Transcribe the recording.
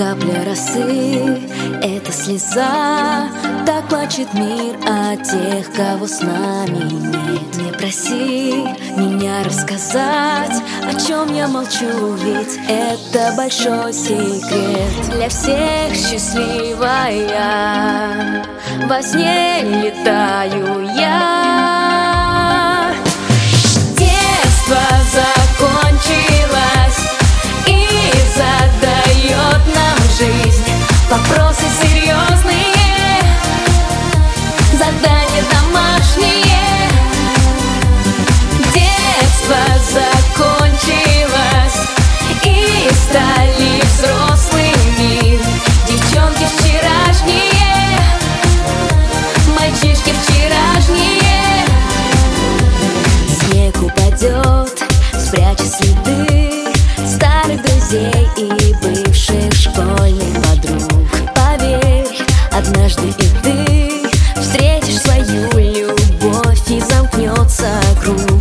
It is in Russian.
Капля росы — это слеза Так плачет мир от тех, кого с нами нет. Не проси меня рассказать, о чем я молчу Ведь это большой секрет. Для всех счастливая Во сне летаю я друзей и бывших школьных подруг. Поверь, однажды и ты Встретишь свою любовь и замкнется круг